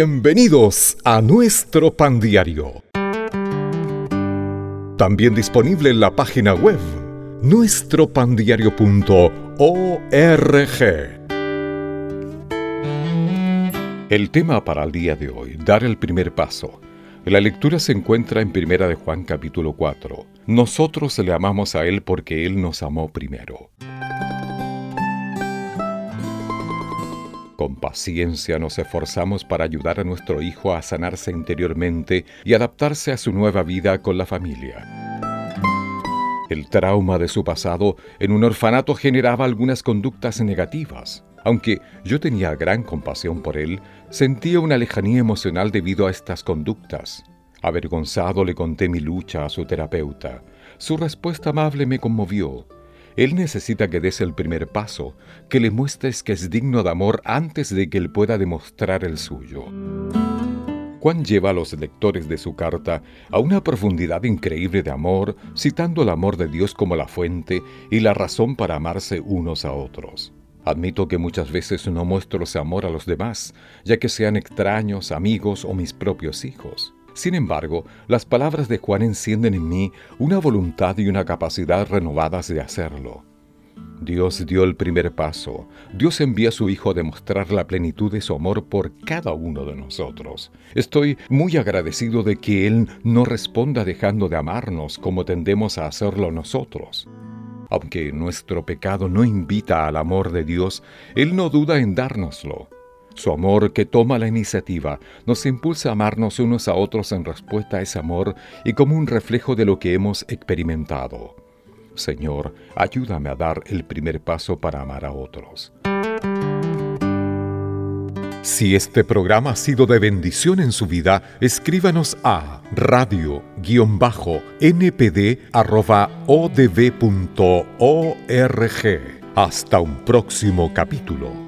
Bienvenidos a nuestro pan diario. También disponible en la página web nuestropandiario.org. El tema para el día de hoy, dar el primer paso. La lectura se encuentra en Primera de Juan capítulo 4. Nosotros le amamos a Él porque Él nos amó primero. Con paciencia nos esforzamos para ayudar a nuestro hijo a sanarse interiormente y adaptarse a su nueva vida con la familia. El trauma de su pasado en un orfanato generaba algunas conductas negativas. Aunque yo tenía gran compasión por él, sentía una lejanía emocional debido a estas conductas. Avergonzado le conté mi lucha a su terapeuta. Su respuesta amable me conmovió. Él necesita que des el primer paso, que le muestres que es digno de amor antes de que él pueda demostrar el suyo. Juan lleva a los lectores de su carta a una profundidad increíble de amor, citando el amor de Dios como la fuente y la razón para amarse unos a otros. Admito que muchas veces no muestro ese amor a los demás, ya que sean extraños, amigos o mis propios hijos. Sin embargo, las palabras de Juan encienden en mí una voluntad y una capacidad renovadas de hacerlo. Dios dio el primer paso. Dios envía a su Hijo a demostrar la plenitud de su amor por cada uno de nosotros. Estoy muy agradecido de que Él no responda dejando de amarnos como tendemos a hacerlo nosotros. Aunque nuestro pecado no invita al amor de Dios, Él no duda en dárnoslo. Su amor que toma la iniciativa nos impulsa a amarnos unos a otros en respuesta a ese amor y como un reflejo de lo que hemos experimentado. Señor, ayúdame a dar el primer paso para amar a otros. Si este programa ha sido de bendición en su vida, escríbanos a radio-npd.odb.org. Hasta un próximo capítulo.